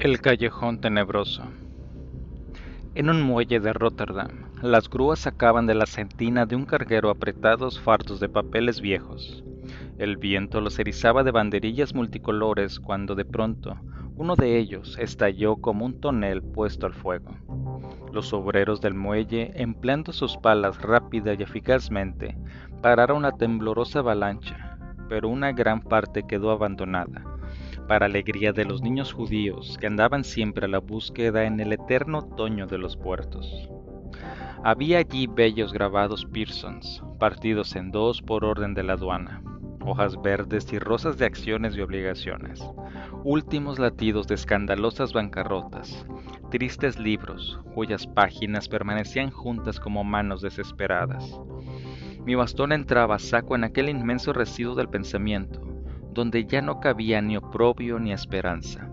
El callejón tenebroso. En un muelle de Rotterdam, las grúas sacaban de la sentina de un carguero apretados fardos de papeles viejos. El viento los erizaba de banderillas multicolores cuando de pronto uno de ellos estalló como un tonel puesto al fuego. Los obreros del muelle, empleando sus palas rápida y eficazmente, pararon la temblorosa avalancha, pero una gran parte quedó abandonada para alegría de los niños judíos que andaban siempre a la búsqueda en el eterno otoño de los puertos. Había allí bellos grabados Pearsons, partidos en dos por orden de la aduana, hojas verdes y rosas de acciones y obligaciones, últimos latidos de escandalosas bancarrotas, tristes libros cuyas páginas permanecían juntas como manos desesperadas. Mi bastón entraba saco en aquel inmenso residuo del pensamiento, donde ya no cabía ni oprobio ni esperanza.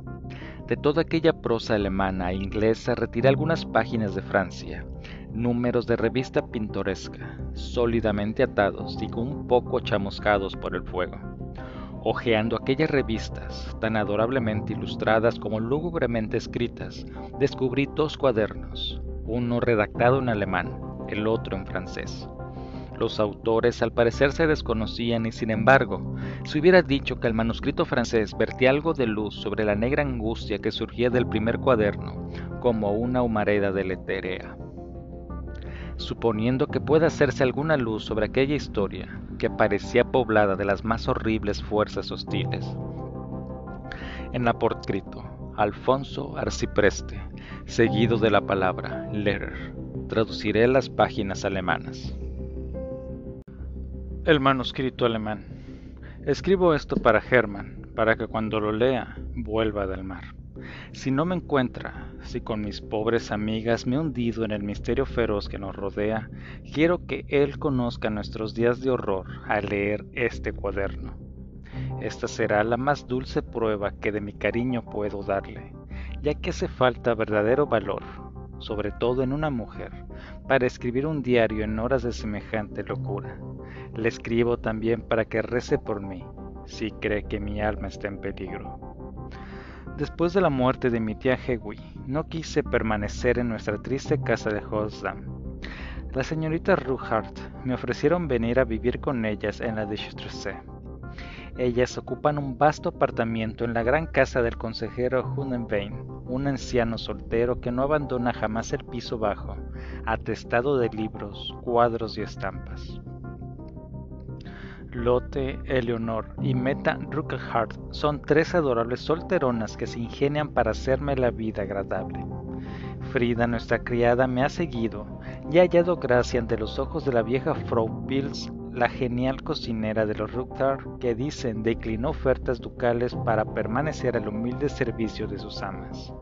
De toda aquella prosa alemana e inglesa retiré algunas páginas de Francia, números de revista pintoresca, sólidamente atados con un poco chamuscados por el fuego. Ojeando aquellas revistas, tan adorablemente ilustradas como lúgubremente escritas, descubrí dos cuadernos, uno redactado en alemán, el otro en francés. Los autores al parecer se desconocían y sin embargo, se hubiera dicho que el manuscrito francés vertía algo de luz sobre la negra angustia que surgía del primer cuaderno, como una humareda deletérea. Suponiendo que pueda hacerse alguna luz sobre aquella historia, que parecía poblada de las más horribles fuerzas hostiles. En la portcrito, Alfonso Arcipreste, seguido de la palabra letter, traduciré las páginas alemanas. El manuscrito alemán. Escribo esto para Hermann, para que cuando lo lea vuelva del mar. Si no me encuentra, si con mis pobres amigas me he hundido en el misterio feroz que nos rodea, quiero que él conozca nuestros días de horror al leer este cuaderno. Esta será la más dulce prueba que de mi cariño puedo darle, ya que hace falta verdadero valor, sobre todo en una mujer, para escribir un diario en horas de semejante locura. Le escribo también para que rece por mí, si cree que mi alma está en peligro. Después de la muerte de mi tía Hewi, no quise permanecer en nuestra triste casa de Hosdam. La señorita Ruhart me ofrecieron venir a vivir con ellas en la de ellas ocupan un vasto apartamento en la gran casa del consejero Hunenbein, un anciano soltero que no abandona jamás el piso bajo, atestado de libros, cuadros y estampas. Lotte, Eleonor y Meta Ruckelhart son tres adorables solteronas que se ingenian para hacerme la vida agradable. Frida, nuestra criada, me ha seguido y ha hallado gracia ante los ojos de la vieja Frau Pils la genial cocinera de los Rucktar que dicen declinó ofertas ducales para permanecer al humilde servicio de sus amas.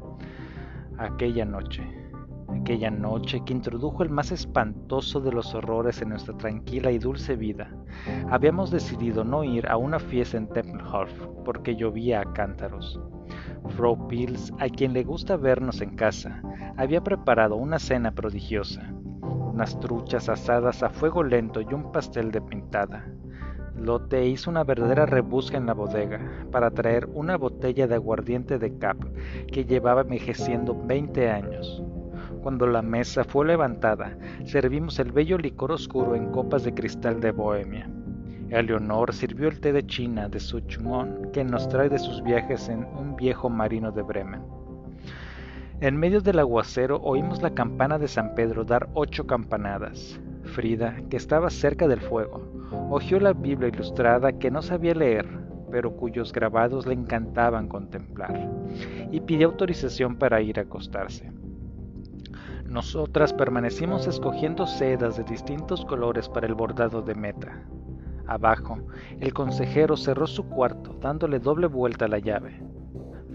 Aquella noche, aquella noche que introdujo el más espantoso de los horrores en nuestra tranquila y dulce vida, habíamos decidido no ir a una fiesta en Tempelhof porque llovía a cántaros. Frau Pils, a quien le gusta vernos en casa, había preparado una cena prodigiosa unas truchas asadas a fuego lento y un pastel de pintada. Lotte hizo una verdadera rebusca en la bodega para traer una botella de aguardiente de Cap que llevaba envejeciendo 20 años. Cuando la mesa fue levantada, servimos el bello licor oscuro en copas de cristal de Bohemia. Eleonor sirvió el té de China de Suchumon que nos trae de sus viajes en un viejo marino de Bremen. En medio del aguacero oímos la campana de San Pedro dar ocho campanadas. Frida, que estaba cerca del fuego, hojeó la Biblia ilustrada que no sabía leer, pero cuyos grabados le encantaban contemplar, y pidió autorización para ir a acostarse. Nosotras permanecimos escogiendo sedas de distintos colores para el bordado de meta. Abajo, el consejero cerró su cuarto dándole doble vuelta a la llave.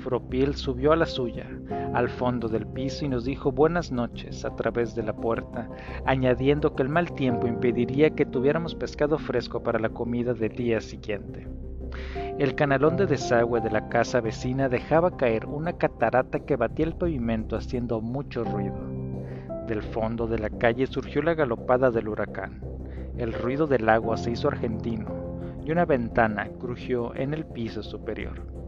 Fropil subió a la suya, al fondo del piso y nos dijo buenas noches a través de la puerta, añadiendo que el mal tiempo impediría que tuviéramos pescado fresco para la comida del día siguiente. El canalón de desagüe de la casa vecina dejaba caer una catarata que batía el pavimento haciendo mucho ruido. Del fondo de la calle surgió la galopada del huracán. El ruido del agua se hizo argentino y una ventana crujió en el piso superior.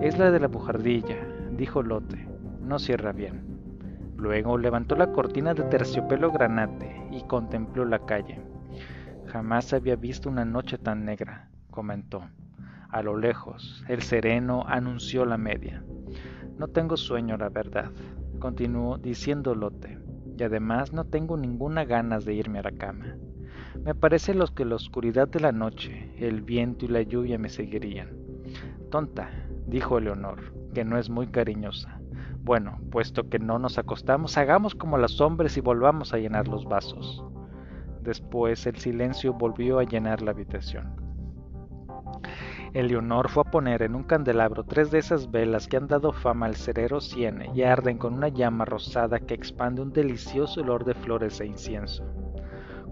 Es la de la bujardilla, dijo Lotte. No cierra bien. Luego levantó la cortina de terciopelo granate y contempló la calle. Jamás había visto una noche tan negra, comentó. A lo lejos, el sereno anunció la media. No tengo sueño, la verdad, continuó diciendo Lotte, y además no tengo ninguna ganas de irme a la cama. Me parece los que la oscuridad de la noche, el viento y la lluvia me seguirían. Tonta, dijo Eleonor, que no es muy cariñosa. Bueno, puesto que no nos acostamos, hagamos como los hombres y volvamos a llenar los vasos. Después el silencio volvió a llenar la habitación. Eleonor fue a poner en un candelabro tres de esas velas que han dado fama al cerero Siene y arden con una llama rosada que expande un delicioso olor de flores e incienso.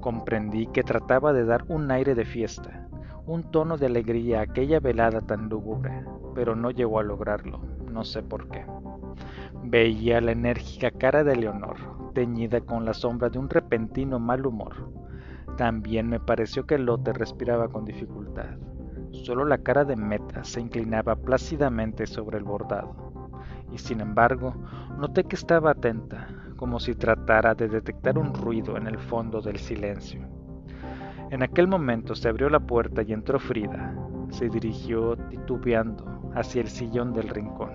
Comprendí que trataba de dar un aire de fiesta, un tono de alegría a aquella velada tan lúgubre, pero no llegó a lograrlo, no sé por qué. Veía la enérgica cara de Leonor, teñida con la sombra de un repentino mal humor. También me pareció que Lotte respiraba con dificultad. Solo la cara de Meta se inclinaba plácidamente sobre el bordado. Y sin embargo, noté que estaba atenta, como si tratara de detectar un ruido en el fondo del silencio. En aquel momento se abrió la puerta y entró Frida. Se dirigió titubeando hacia el sillón del rincón,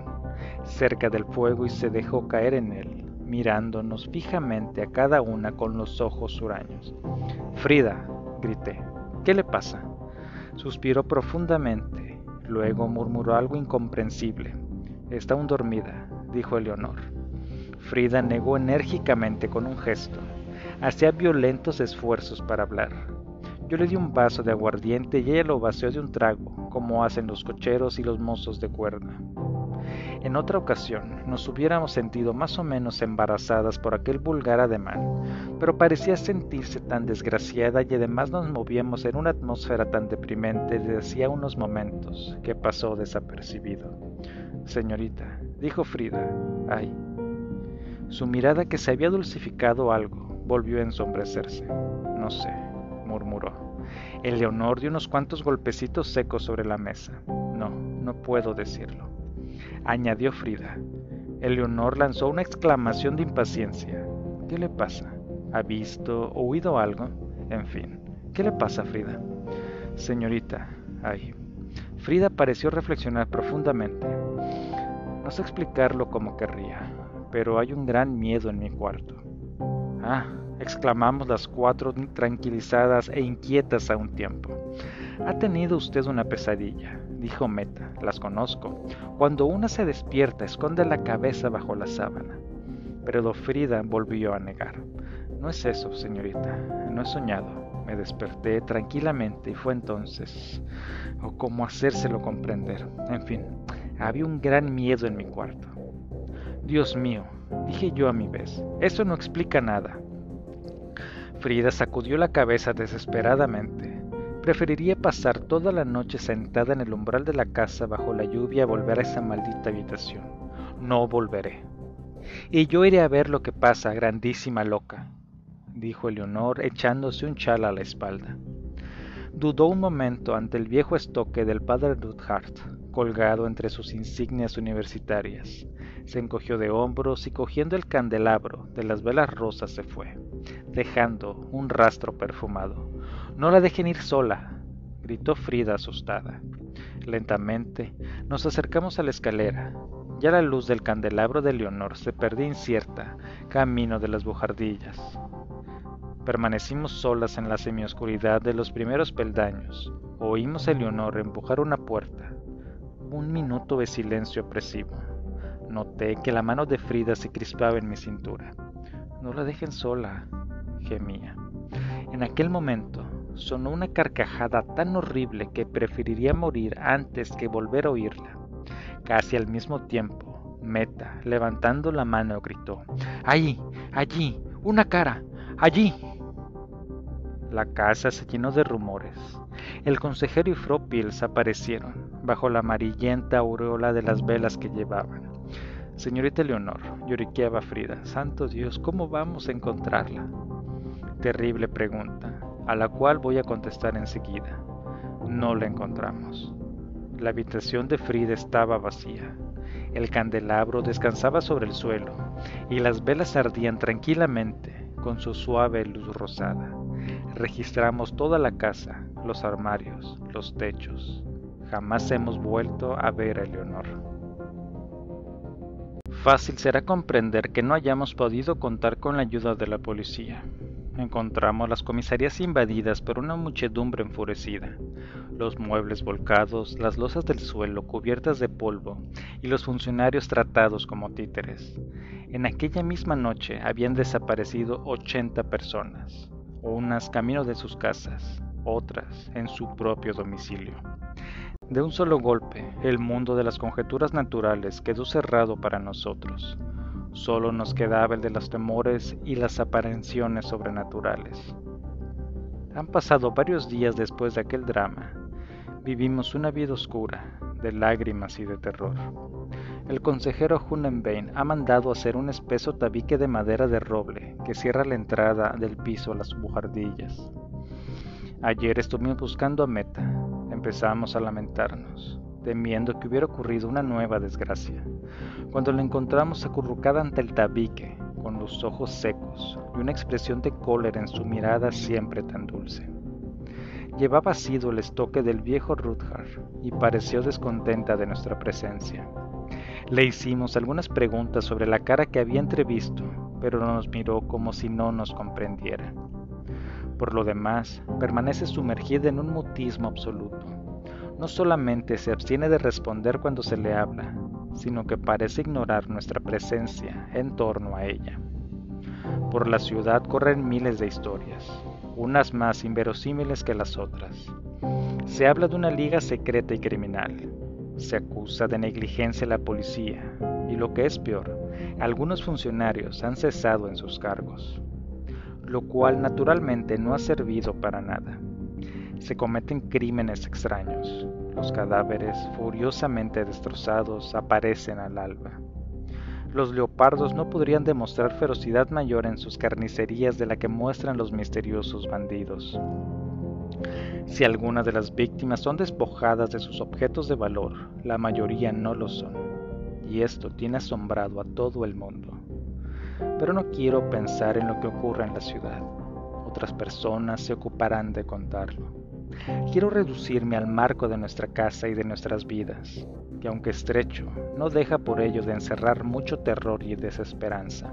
cerca del fuego y se dejó caer en él, mirándonos fijamente a cada una con los ojos huraños. Frida, grité, ¿qué le pasa? Suspiró profundamente, luego murmuró algo incomprensible. Está aún dormida, dijo Eleonor. Frida negó enérgicamente con un gesto. Hacía violentos esfuerzos para hablar. Yo le di un vaso de aguardiente y ella lo vació de un trago, como hacen los cocheros y los mozos de cuerda. En otra ocasión nos hubiéramos sentido más o menos embarazadas por aquel vulgar ademán, pero parecía sentirse tan desgraciada y además nos movíamos en una atmósfera tan deprimente desde hacía unos momentos que pasó desapercibido. Señorita, dijo Frida, ay. Su mirada que se había dulcificado algo volvió a ensombrecerse. No sé, murmuró. El Leonor dio unos cuantos golpecitos secos sobre la mesa. No, no puedo decirlo añadió Frida. Eleonor lanzó una exclamación de impaciencia. ¿Qué le pasa? ¿Ha visto o oído algo? En fin, ¿qué le pasa, Frida? Señorita, ay. Frida pareció reflexionar profundamente. No sé explicarlo como querría, pero hay un gran miedo en mi cuarto. Ah, exclamamos las cuatro tranquilizadas e inquietas a un tiempo. Ha tenido usted una pesadilla, dijo Meta. Las conozco. Cuando una se despierta, esconde la cabeza bajo la sábana. Pero Frida volvió a negar. No es eso, señorita. No he soñado. Me desperté tranquilamente y fue entonces... o oh, cómo hacérselo comprender. En fin, había un gran miedo en mi cuarto. Dios mío, dije yo a mi vez, eso no explica nada. Frida sacudió la cabeza desesperadamente. Preferiría pasar toda la noche sentada en el umbral de la casa bajo la lluvia a volver a esa maldita habitación. No volveré. Y yo iré a ver lo que pasa, grandísima loca, dijo Eleonor echándose un chal a la espalda. Dudó un momento ante el viejo estoque del padre Ruthart, colgado entre sus insignias universitarias. Se encogió de hombros y cogiendo el candelabro de las velas rosas se fue, dejando un rastro perfumado. No la dejen ir sola, gritó Frida asustada. Lentamente nos acercamos a la escalera. Ya la luz del candelabro de Leonor se perdía incierta, camino de las bujardillas. Permanecimos solas en la semioscuridad de los primeros peldaños. Oímos a Leonor empujar una puerta. Un minuto de silencio opresivo. Noté que la mano de Frida se crispaba en mi cintura. No la dejen sola, gemía. En aquel momento sonó una carcajada tan horrible que preferiría morir antes que volver a oírla. Casi al mismo tiempo, Meta, levantando la mano, gritó, ¡Allí! ¡Allí! ¡Una cara! ¡Allí! La casa se llenó de rumores. El consejero y Frau aparecieron, bajo la amarillenta aureola de las velas que llevaban. Señorita Leonor, lloriqueaba Frida, santo Dios, ¿cómo vamos a encontrarla? Terrible pregunta, a la cual voy a contestar enseguida. No la encontramos. La habitación de Frida estaba vacía. El candelabro descansaba sobre el suelo y las velas ardían tranquilamente con su suave luz rosada. Registramos toda la casa, los armarios, los techos. Jamás hemos vuelto a ver a Leonor. Fácil será comprender que no hayamos podido contar con la ayuda de la policía. Encontramos las comisarías invadidas por una muchedumbre enfurecida, los muebles volcados, las losas del suelo cubiertas de polvo y los funcionarios tratados como títeres. En aquella misma noche habían desaparecido 80 personas, unas camino de sus casas, otras en su propio domicilio. De un solo golpe, el mundo de las conjeturas naturales quedó cerrado para nosotros. Solo nos quedaba el de los temores y las apariciones sobrenaturales. Han pasado varios días después de aquel drama. Vivimos una vida oscura, de lágrimas y de terror. El consejero Hunenbein ha mandado hacer un espeso tabique de madera de roble que cierra la entrada del piso a las bujardillas. Ayer estuvimos buscando a Meta. Empezamos a lamentarnos temiendo que hubiera ocurrido una nueva desgracia, cuando la encontramos acurrucada ante el tabique, con los ojos secos y una expresión de cólera en su mirada siempre tan dulce. Llevaba sido el estoque del viejo Rutger y pareció descontenta de nuestra presencia. Le hicimos algunas preguntas sobre la cara que había entrevisto, pero nos miró como si no nos comprendiera. Por lo demás, permanece sumergida en un mutismo absoluto no solamente se abstiene de responder cuando se le habla, sino que parece ignorar nuestra presencia en torno a ella. Por la ciudad corren miles de historias, unas más inverosímiles que las otras. Se habla de una liga secreta y criminal. Se acusa de negligencia a la policía y lo que es peor, algunos funcionarios han cesado en sus cargos, lo cual naturalmente no ha servido para nada se cometen crímenes extraños. Los cadáveres, furiosamente destrozados, aparecen al alba. Los leopardos no podrían demostrar ferocidad mayor en sus carnicerías de la que muestran los misteriosos bandidos. Si algunas de las víctimas son despojadas de sus objetos de valor, la mayoría no lo son. Y esto tiene asombrado a todo el mundo. Pero no quiero pensar en lo que ocurre en la ciudad. Otras personas se ocuparán de contarlo. Quiero reducirme al marco de nuestra casa y de nuestras vidas, que aunque estrecho, no deja por ello de encerrar mucho terror y desesperanza.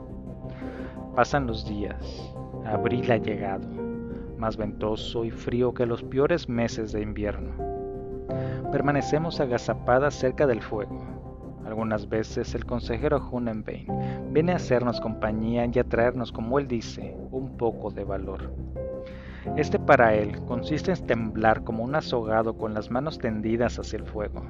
Pasan los días, abril ha llegado, más ventoso y frío que los peores meses de invierno. Permanecemos agazapadas cerca del fuego. Algunas veces el consejero Hunenbein viene a hacernos compañía y a traernos, como él dice, un poco de valor. Este para él consiste en temblar como un azogado con las manos tendidas hacia el fuego,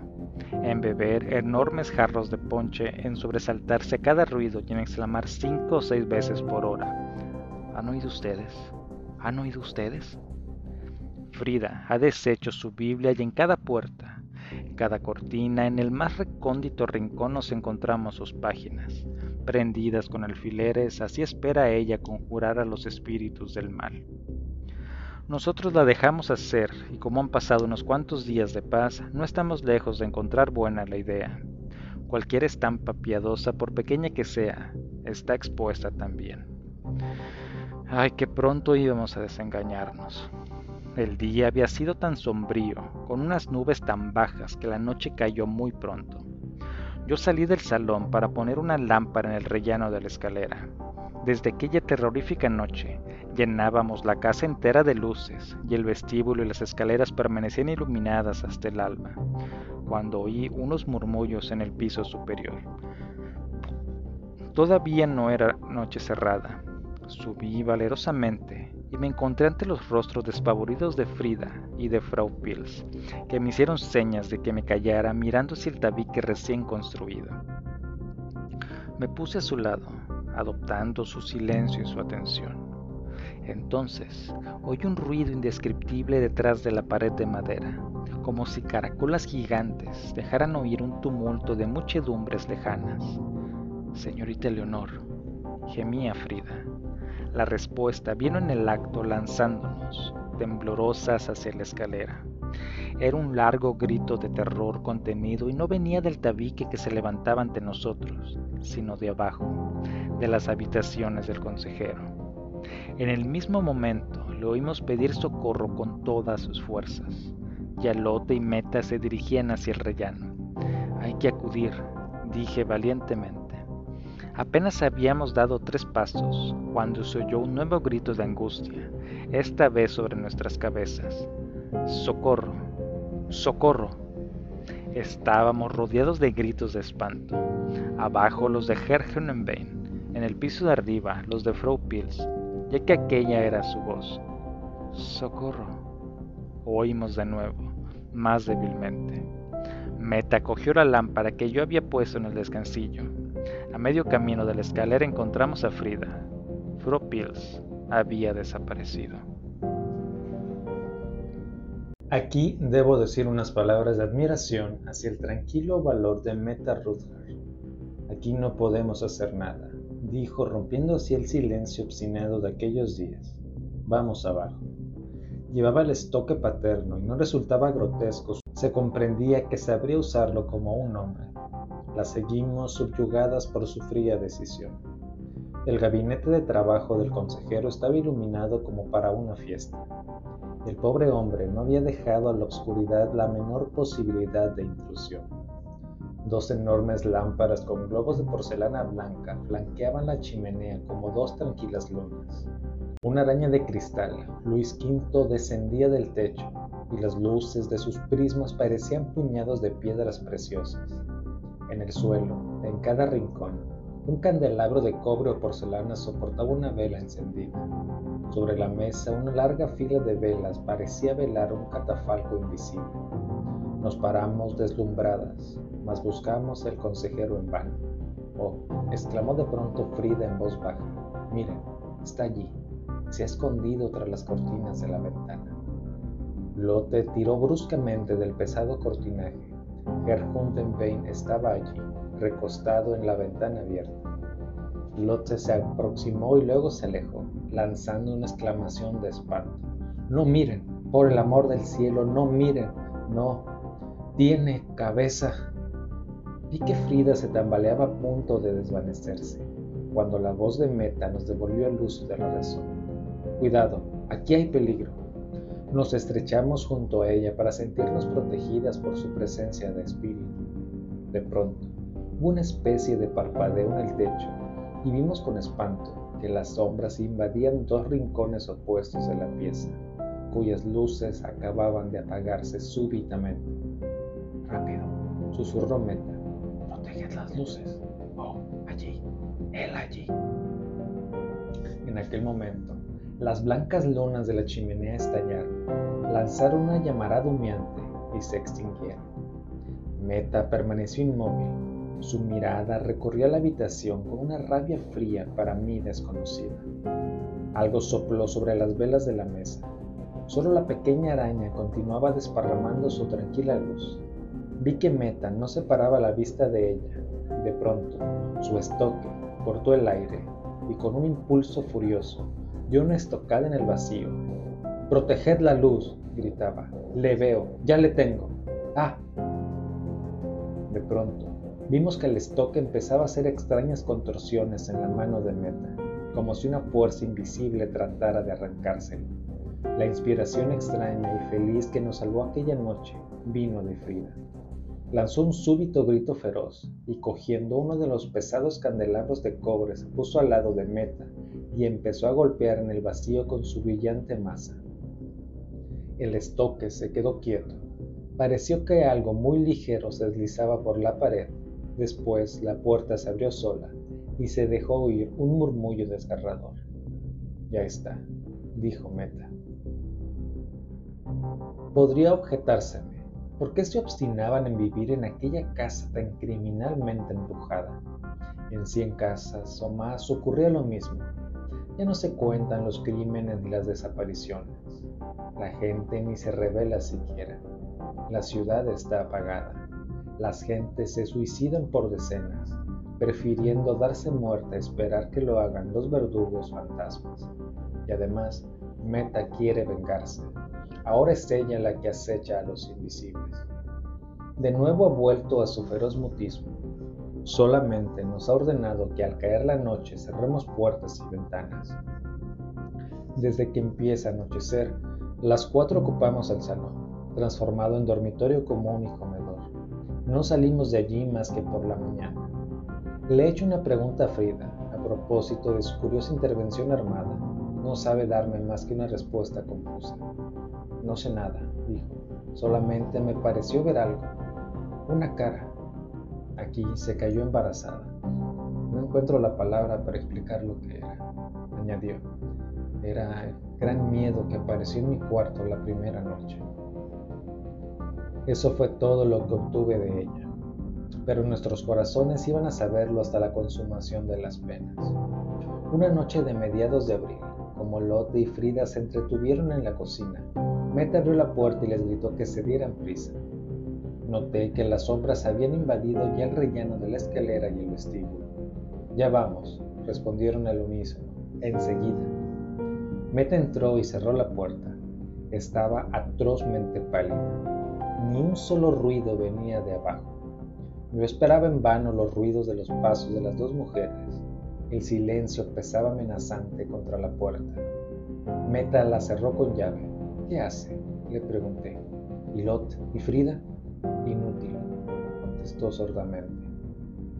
en beber enormes jarros de ponche, en sobresaltarse a cada ruido y en exclamar cinco o seis veces por hora. ¿Han oído ustedes? ¿Han oído ustedes? Frida ha deshecho su Biblia y en cada puerta, cada cortina, en el más recóndito rincón nos encontramos sus páginas, prendidas con alfileres, así espera ella conjurar a los espíritus del mal. Nosotros la dejamos hacer y como han pasado unos cuantos días de paz, no estamos lejos de encontrar buena la idea. Cualquier estampa piadosa, por pequeña que sea, está expuesta también. Ay, qué pronto íbamos a desengañarnos. El día había sido tan sombrío, con unas nubes tan bajas que la noche cayó muy pronto. Yo salí del salón para poner una lámpara en el rellano de la escalera. Desde aquella terrorífica noche llenábamos la casa entera de luces y el vestíbulo y las escaleras permanecían iluminadas hasta el alba, cuando oí unos murmullos en el piso superior. Todavía no era noche cerrada. Subí valerosamente y me encontré ante los rostros despavoridos de Frida y de Frau Pils, que me hicieron señas de que me callara mirando hacia el tabique recién construido. Me puse a su lado adoptando su silencio y su atención. Entonces oí un ruido indescriptible detrás de la pared de madera, como si caracolas gigantes dejaran oír un tumulto de muchedumbres lejanas. Señorita Leonor, gemía Frida. La respuesta vino en el acto lanzándonos, temblorosas hacia la escalera. Era un largo grito de terror contenido y no venía del tabique que se levantaba ante nosotros, sino de abajo, de las habitaciones del consejero. En el mismo momento le oímos pedir socorro con todas sus fuerzas. Yalote y Meta se dirigían hacia el rellano. Hay que acudir, dije valientemente. Apenas habíamos dado tres pasos cuando se oyó un nuevo grito de angustia, esta vez sobre nuestras cabezas. ¡Socorro! ¡Socorro! Estábamos rodeados de gritos de espanto. Abajo los de Hergenenbein, en el piso de arriba los de Frau Pils, ya que aquella era su voz. ¡Socorro! Oímos de nuevo más débilmente. Meta cogió la lámpara que yo había puesto en el descansillo. A medio camino de la escalera encontramos a Frida. Fropils había desaparecido. Aquí debo decir unas palabras de admiración hacia el tranquilo valor de Meta Rutger. Aquí no podemos hacer nada, dijo rompiendo así el silencio obstinado de aquellos días. Vamos abajo. Llevaba el estoque paterno y no resultaba grotesco. Se comprendía que sabría usarlo como un hombre. La seguimos subyugadas por su fría decisión. El gabinete de trabajo del consejero estaba iluminado como para una fiesta. El pobre hombre no había dejado a la oscuridad la menor posibilidad de intrusión. Dos enormes lámparas con globos de porcelana blanca flanqueaban la chimenea como dos tranquilas lunas. Una araña de cristal, Luis V descendía del techo y las luces de sus prismas parecían puñados de piedras preciosas. En el suelo, en cada rincón, un candelabro de cobre o porcelana soportaba una vela encendida. Sobre la mesa, una larga fila de velas parecía velar un catafalco invisible. Nos paramos deslumbradas, mas buscamos el consejero en vano. Oh, exclamó de pronto Frida en voz baja. Miren, está allí, se ha escondido tras las cortinas de la ventana. Lotte tiró bruscamente del pesado cortinaje. Gerhundenbein estaba allí, recostado en la ventana abierta. Lotte se aproximó y luego se alejó, lanzando una exclamación de espanto. No miren, por el amor del cielo, no miren, no. Tiene cabeza. Vi que Frida se tambaleaba a punto de desvanecerse, cuando la voz de Meta nos devolvió el uso de la razón. Cuidado, aquí hay peligro. Nos estrechamos junto a ella para sentirnos protegidas por su presencia de espíritu. De pronto, hubo una especie de parpadeo en el techo y vimos con espanto que las sombras invadían dos rincones opuestos de la pieza, cuyas luces acababan de apagarse súbitamente. Rápido, susurró Meta. Protege las luces. Oh, allí, él allí. En aquel momento, las blancas lunas de la chimenea estallaron, lanzaron una llamarada humeante y se extinguieron. Meta permaneció inmóvil. Su mirada recorrió la habitación con una rabia fría para mí desconocida. Algo sopló sobre las velas de la mesa. Solo la pequeña araña continuaba desparramando su tranquila luz. Vi que Meta no separaba la vista de ella. De pronto, su estoque cortó el aire y con un impulso furioso dio una estocada en el vacío. Proteged la luz, gritaba. Le veo, ya le tengo. Ah. De pronto, vimos que el estoque empezaba a hacer extrañas contorsiones en la mano de Meta, como si una fuerza invisible tratara de arrancárselo. La inspiración extraña y feliz que nos salvó aquella noche vino de Frida. Lanzó un súbito grito feroz y cogiendo uno de los pesados candelabros de cobre se puso al lado de Meta y empezó a golpear en el vacío con su brillante masa. El estoque se quedó quieto. Pareció que algo muy ligero se deslizaba por la pared. Después la puerta se abrió sola y se dejó oír un murmullo desgarrador. Ya está, dijo Meta. Podría objetárseme, ¿por qué se obstinaban en vivir en aquella casa tan criminalmente embrujada? En cien casas o más ocurría lo mismo, ya no se cuentan los crímenes ni las desapariciones. La gente ni se revela siquiera. La ciudad está apagada. Las gentes se suicidan por decenas, prefiriendo darse muerte a esperar que lo hagan los verdugos fantasmas. Y además, Meta quiere vengarse. Ahora es ella la que acecha a los invisibles. De nuevo ha vuelto a su feroz mutismo. Solamente nos ha ordenado que al caer la noche cerremos puertas y ventanas. Desde que empieza a anochecer, las cuatro ocupamos el salón, transformado en dormitorio común y comedor. No salimos de allí más que por la mañana. Le he hecho una pregunta a Frida a propósito de su curiosa intervención armada. No sabe darme más que una respuesta confusa. No sé nada, dijo. Solamente me pareció ver algo. Una cara. Aquí se cayó embarazada. No encuentro la palabra para explicar lo que era, añadió. Era el gran miedo que apareció en mi cuarto la primera noche. Eso fue todo lo que obtuve de ella, pero nuestros corazones iban a saberlo hasta la consumación de las penas. Una noche de mediados de abril, como Lotte y Frida se entretuvieron en la cocina, Meta abrió la puerta y les gritó que se dieran prisa. Noté que las sombras habían invadido ya el rellano de la escalera y el vestíbulo. Ya vamos, respondieron al unísono, enseguida. Meta entró y cerró la puerta. Estaba atrozmente pálida. Ni un solo ruido venía de abajo. Yo esperaba en vano los ruidos de los pasos de las dos mujeres. El silencio pesaba amenazante contra la puerta. Meta la cerró con llave. ¿Qué hace? le pregunté. ¿Y Lot y Frida? Inútil, contestó sordamente.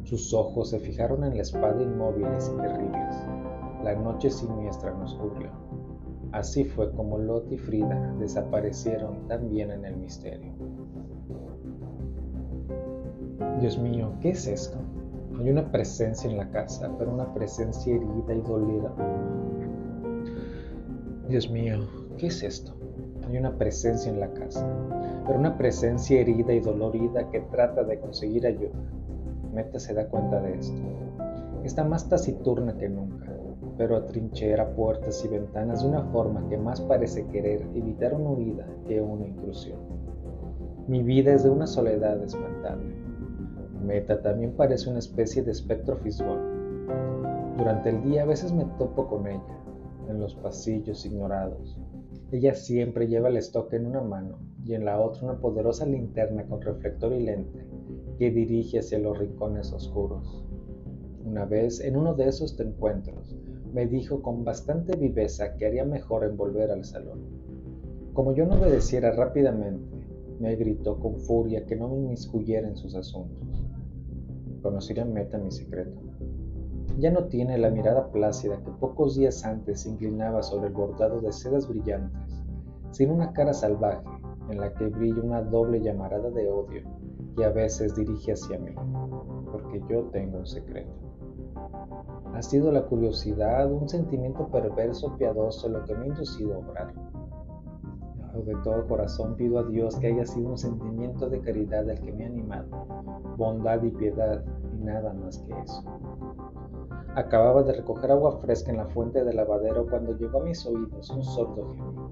Sus ojos se fijaron en la espada inmóviles y terribles. La noche siniestra nos cubrió. Así fue como Lot y Frida desaparecieron también en el misterio. Dios mío, ¿qué es esto? Hay una presencia en la casa, pero una presencia herida y dolida. Dios mío, ¿qué es esto? Hay una presencia en la casa, pero una presencia herida y dolorida que trata de conseguir ayuda. Meta se da cuenta de esto. Está más taciturna que nunca pero atrinchera puertas y ventanas de una forma que más parece querer evitar una huida que una intrusión. Mi vida es de una soledad espantable. Meta también parece una especie de espectro fisgón. Durante el día a veces me topo con ella, en los pasillos ignorados. Ella siempre lleva el estoque en una mano y en la otra una poderosa linterna con reflector y lente que dirige hacia los rincones oscuros. Una vez, en uno de esos encuentros, me dijo con bastante viveza que haría mejor en volver al salón. Como yo no obedeciera rápidamente, me gritó con furia que no me inmiscuyera en sus asuntos. Conocí Meta mi secreto. Ya no tiene la mirada plácida que pocos días antes se inclinaba sobre el bordado de sedas brillantes, sino una cara salvaje en la que brilla una doble llamarada de odio que a veces dirige hacia mí, porque yo tengo un secreto. Ha sido la curiosidad, un sentimiento perverso, piadoso, lo que me ha inducido a obrar. De todo corazón pido a Dios que haya sido un sentimiento de caridad el que me ha animado, bondad y piedad, y nada más que eso. Acababa de recoger agua fresca en la fuente del lavadero cuando llegó a mis oídos un sordo gemido.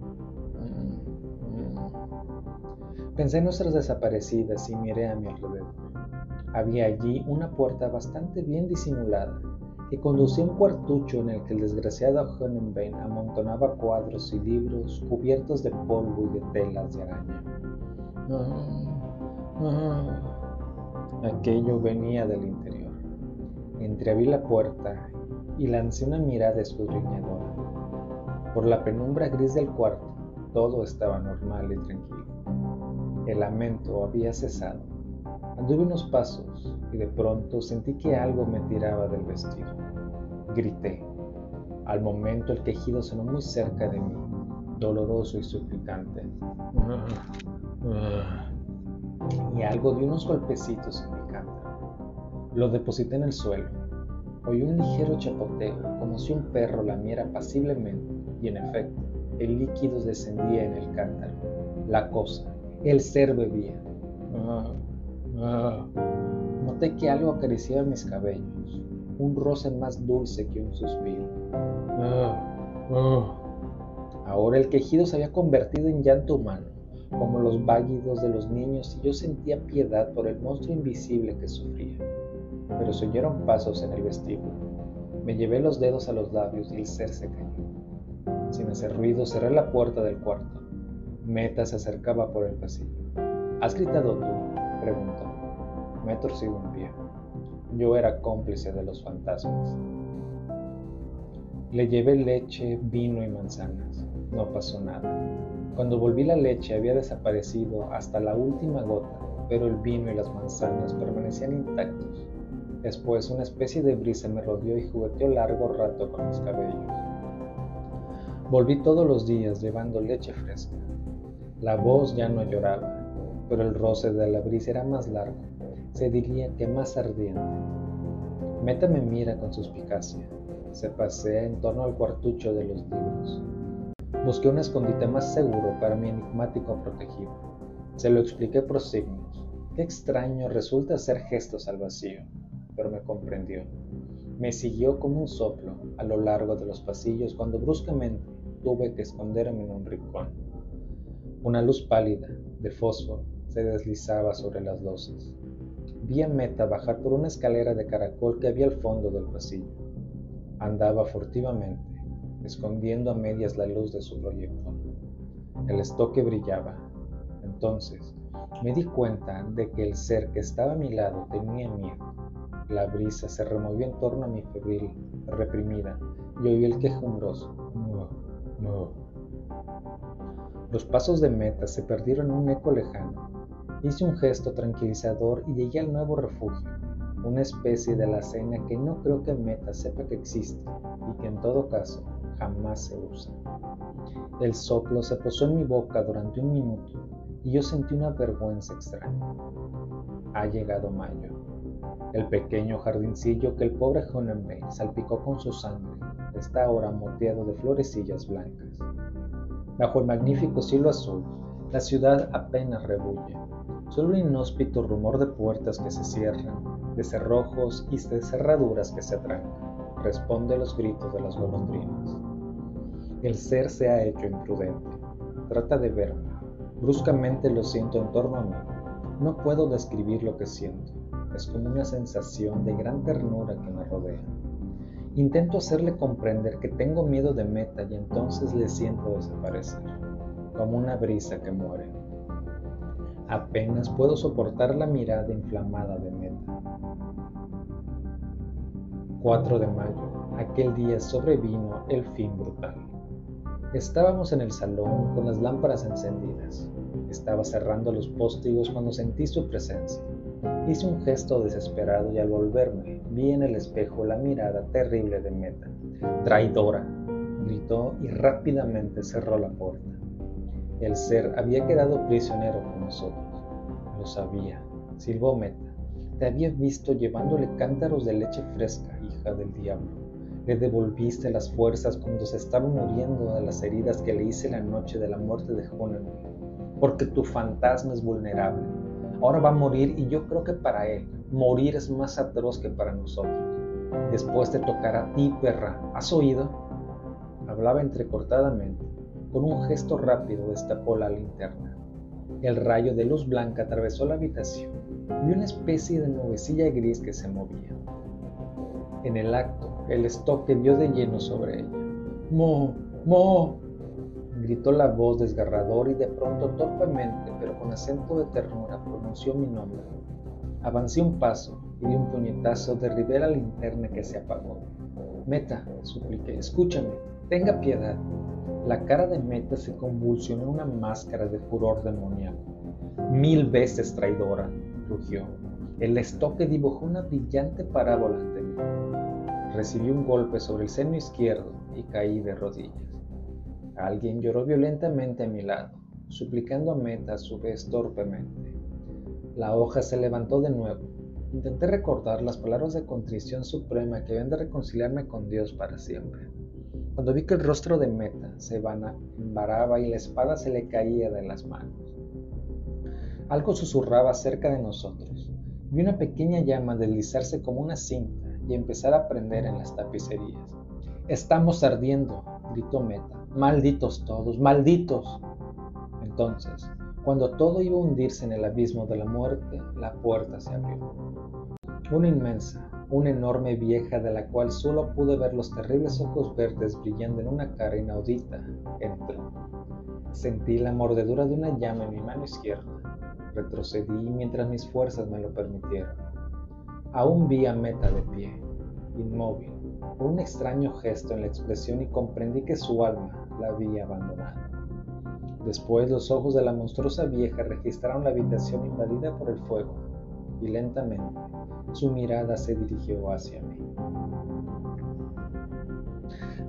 Pensé en nuestras desaparecidas y miré a mi alrededor. Había allí una puerta bastante bien disimulada que conducía un cuartucho en el que el desgraciado Hohenbein amontonaba cuadros y libros cubiertos de polvo y de telas de araña. Aquello venía del interior. Entreabrí la puerta y lancé una mirada escudriñadora. Por la penumbra gris del cuarto, todo estaba normal y tranquilo. El lamento había cesado. Anduve unos pasos y de pronto sentí que algo me tiraba del vestido. Grité. Al momento el quejido sonó muy cerca de mí, doloroso y suplicante. Y algo de unos golpecitos en mi cántaro. Lo deposité en el suelo. Oí un ligero chapoteo, como si un perro lamiera pasiblemente, y en efecto, el líquido descendía en el cántaro. La cosa, el ser bebía. Noté que algo acariciaba mis cabellos, un roce más dulce que un suspiro. Ahora el quejido se había convertido en llanto humano, como los váguidos de los niños, y yo sentía piedad por el monstruo invisible que sufría. Pero se oyeron pasos en el vestíbulo. Me llevé los dedos a los labios y el ser se cayó. Sin hacer ruido cerré la puerta del cuarto. Meta se acercaba por el pasillo. ¿Has gritado tú? preguntó. Me he torcido un pie. Yo era cómplice de los fantasmas. Le llevé leche, vino y manzanas. No pasó nada. Cuando volví la leche había desaparecido hasta la última gota, pero el vino y las manzanas permanecían intactos. Después una especie de brisa me rodeó y jugueteó largo rato con mis cabellos. Volví todos los días llevando leche fresca. La voz ya no lloraba, pero el roce de la brisa era más largo, se diría que más ardiente. Meta me mira con suspicacia. Se pasea en torno al cuartucho de los libros. Busqué un escondite más seguro para mi enigmático protegido. Se lo expliqué por signos. Qué extraño resulta hacer gestos al vacío pero me comprendió. Me siguió como un soplo a lo largo de los pasillos cuando bruscamente tuve que esconderme en un rincón. Una luz pálida de fósforo se deslizaba sobre las losas. Vi a Meta bajar por una escalera de caracol que había al fondo del pasillo. Andaba furtivamente, escondiendo a medias la luz de su proyector. El estoque brillaba. Entonces me di cuenta de que el ser que estaba a mi lado tenía miedo la brisa se removió en torno a mi febril, reprimida, y oí el quejumbroso. Los pasos de meta se perdieron en un eco lejano. Hice un gesto tranquilizador y llegué al nuevo refugio, una especie de la cena que no creo que meta sepa que existe y que en todo caso jamás se usa. El soplo se posó en mi boca durante un minuto y yo sentí una vergüenza extraña. Ha llegado mayo. El pequeño jardincillo que el pobre Honenbein salpicó con su sangre está ahora moteado de florecillas blancas. Bajo el magnífico cielo azul, la ciudad apenas rebulle. Solo un inhóspito rumor de puertas que se cierran, de cerrojos y de cerraduras que se atrancan, responde a los gritos de las golondrinas. El ser se ha hecho imprudente. Trata de verme. Bruscamente lo siento en torno a mí. No puedo describir lo que siento es como una sensación de gran ternura que me rodea. Intento hacerle comprender que tengo miedo de Meta y entonces le siento desaparecer, como una brisa que muere. Apenas puedo soportar la mirada inflamada de Meta. 4 de mayo, aquel día sobrevino el fin brutal. Estábamos en el salón con las lámparas encendidas. Estaba cerrando los póstigos cuando sentí su presencia. Hice un gesto desesperado y al volverme vi en el espejo la mirada terrible de Meta. Traidora, gritó y rápidamente cerró la puerta. El ser había quedado prisionero con nosotros. Lo sabía, silbó Meta. Te había visto llevándole cántaros de leche fresca, hija del diablo. Le devolviste las fuerzas cuando se estaba muriendo de las heridas que le hice la noche de la muerte de Jonan. Porque tu fantasma es vulnerable Ahora va a morir y yo creo que para él morir es más atroz que para nosotros. Después te tocará a ti, perra. ¿Has oído? Hablaba entrecortadamente. Con un gesto rápido destapó la linterna. El rayo de luz blanca atravesó la habitación. Vi una especie de nubecilla gris que se movía. En el acto, el estoque dio de lleno sobre ella. ¡Mo! ¡Mo! Gritó la voz desgarradora y de pronto torpemente, pero con acento de ternura, pronunció mi nombre. Avancé un paso y de un puñetazo derribé la linterna que se apagó. Meta, supliqué, escúchame, tenga piedad. La cara de Meta se convulsionó en una máscara de furor demoníaco. Mil veces traidora, rugió. El estoque dibujó una brillante parábola ante mí. Recibí un golpe sobre el seno izquierdo y caí de rodillas. Alguien lloró violentamente a mi lado, Meta a su vez torpemente. La hoja se levantó de nuevo. Intenté recordar las palabras de contrición suprema que habían de reconciliarme con Dios para siempre. Cuando vi que el rostro de Meta se embaraba y la espada se le caía de las manos. Algo susurraba cerca de nosotros. Vi una pequeña llama deslizarse como una cinta y empezar a prender en las tapicerías. Estamos ardiendo, gritó Meta. Malditos todos, malditos. Entonces, cuando todo iba a hundirse en el abismo de la muerte, la puerta se abrió. Una inmensa, una enorme vieja de la cual solo pude ver los terribles ojos verdes brillando en una cara inaudita, entró. Sentí la mordedura de una llama en mi mano izquierda. Retrocedí mientras mis fuerzas me lo permitieron. Aún vi a Meta de pie, inmóvil, por un extraño gesto en la expresión y comprendí que su alma la había abandonado. Después los ojos de la monstruosa vieja registraron la habitación invadida por el fuego y lentamente su mirada se dirigió hacia mí.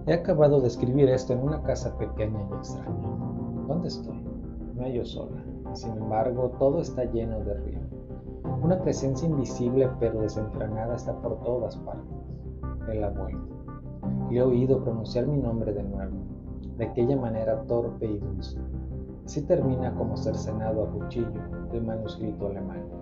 He acabado de escribir esto en una casa pequeña y extraña. ¿Dónde estoy? No hallo sola. Sin embargo, todo está lleno de ruido. Una presencia invisible pero desenfrenada está por todas partes. Ha vuelto. Le he oído pronunciar mi nombre de nuevo, de aquella manera torpe y dulce. Así termina como cercenado a cuchillo el manuscrito alemán.